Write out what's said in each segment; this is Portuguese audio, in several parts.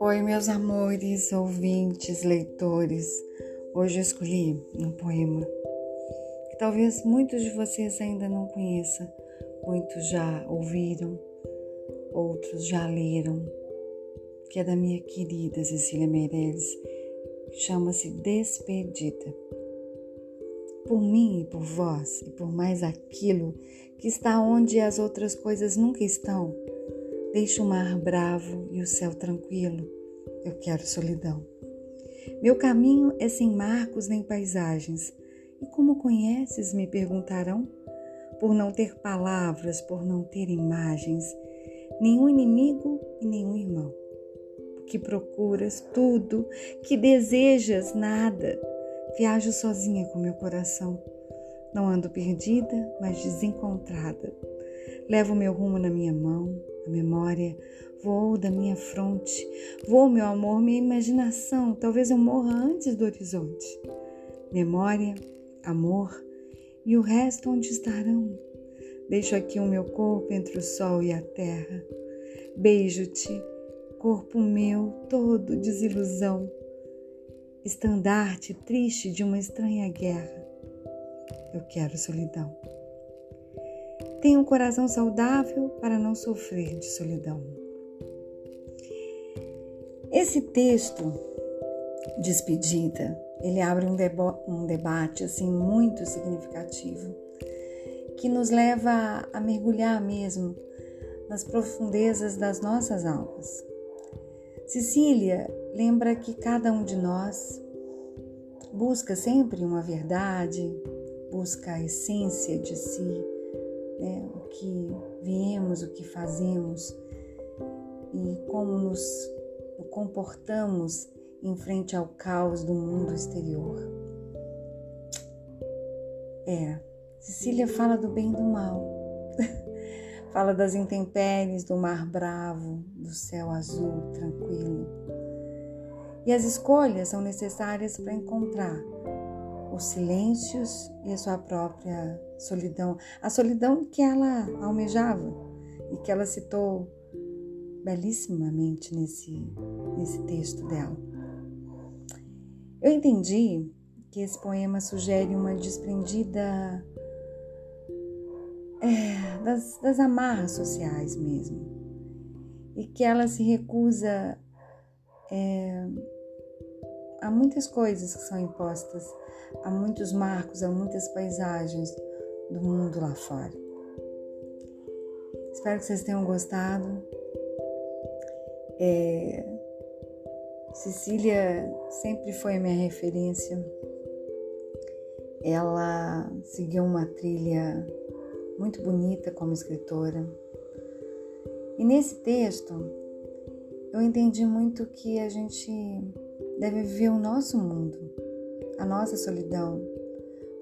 Oi, meus amores, ouvintes, leitores. Hoje eu escolhi um poema que talvez muitos de vocês ainda não conheçam, muitos já ouviram, outros já leram, que é da minha querida Cecília Meirelles, chama-se Despedida. Por mim e por vós, e por mais aquilo que está onde as outras coisas nunca estão, deixe o mar bravo e o céu tranquilo, eu quero solidão. Meu caminho é sem marcos nem paisagens, e como conheces, me perguntarão? Por não ter palavras, por não ter imagens, nenhum inimigo e nenhum irmão que procuras, tudo, que desejas, nada. Viajo sozinha com meu coração. Não ando perdida, mas desencontrada. Levo meu rumo na minha mão, a memória voou da minha fronte. Voou meu amor, minha imaginação. Talvez eu morra antes do horizonte. Memória, amor e o resto onde estarão? Deixo aqui o meu corpo entre o sol e a terra. Beijo-te corpo meu todo desilusão, estandarte triste de uma estranha guerra. Eu quero solidão. Tenho um coração saudável para não sofrer de solidão. Esse texto, Despedida, ele abre um, um debate assim muito significativo que nos leva a mergulhar mesmo nas profundezas das nossas almas. Cecília lembra que cada um de nós busca sempre uma verdade, busca a essência de si, né? o que viemos, o que fazemos e como nos comportamos em frente ao caos do mundo exterior. É, Cecília fala do bem e do mal. Fala das intempéries, do mar bravo, do céu azul tranquilo. E as escolhas são necessárias para encontrar os silêncios e a sua própria solidão. A solidão que ela almejava e que ela citou belíssimamente nesse, nesse texto dela. Eu entendi que esse poema sugere uma desprendida das, das amarras sociais mesmo. E que ela se recusa é, a muitas coisas que são impostas, a muitos marcos, a muitas paisagens do mundo lá fora. Espero que vocês tenham gostado. É, Cecília sempre foi minha referência. Ela seguiu uma trilha muito bonita como escritora. E nesse texto eu entendi muito que a gente deve viver o nosso mundo, a nossa solidão,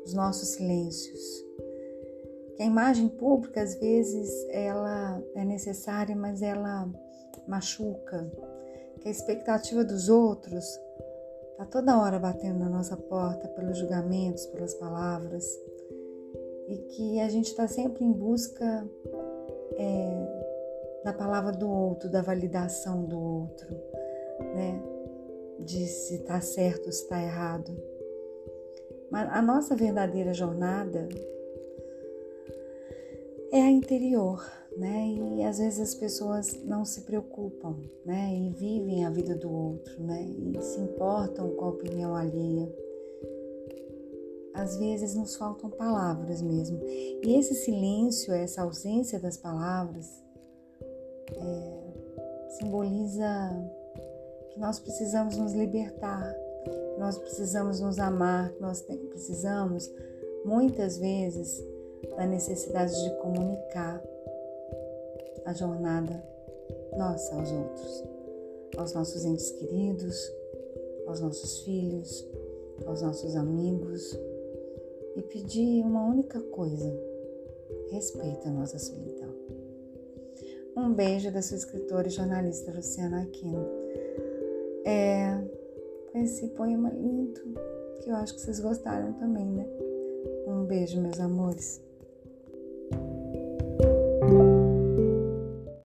os nossos silêncios. Que a imagem pública às vezes ela é necessária, mas ela machuca. Que a expectativa dos outros está toda hora batendo na nossa porta pelos julgamentos, pelas palavras e que a gente está sempre em busca é, da palavra do outro, da validação do outro, né? De se está certo ou se está errado. Mas a nossa verdadeira jornada é a interior, né? E às vezes as pessoas não se preocupam, né? E vivem a vida do outro, né? E se importam com a opinião alheia às vezes nos faltam palavras mesmo. E esse silêncio, essa ausência das palavras, é, simboliza que nós precisamos nos libertar, que nós precisamos nos amar, que nós precisamos, muitas vezes, da necessidade de comunicar a jornada nossa aos outros, aos nossos entes queridos, aos nossos filhos, aos nossos amigos, e pedir uma única coisa: respeita a nossa solidão. Um beijo da sua escritora e jornalista Luciana Aquino. É esse poema lindo que eu acho que vocês gostaram também, né? Um beijo, meus amores.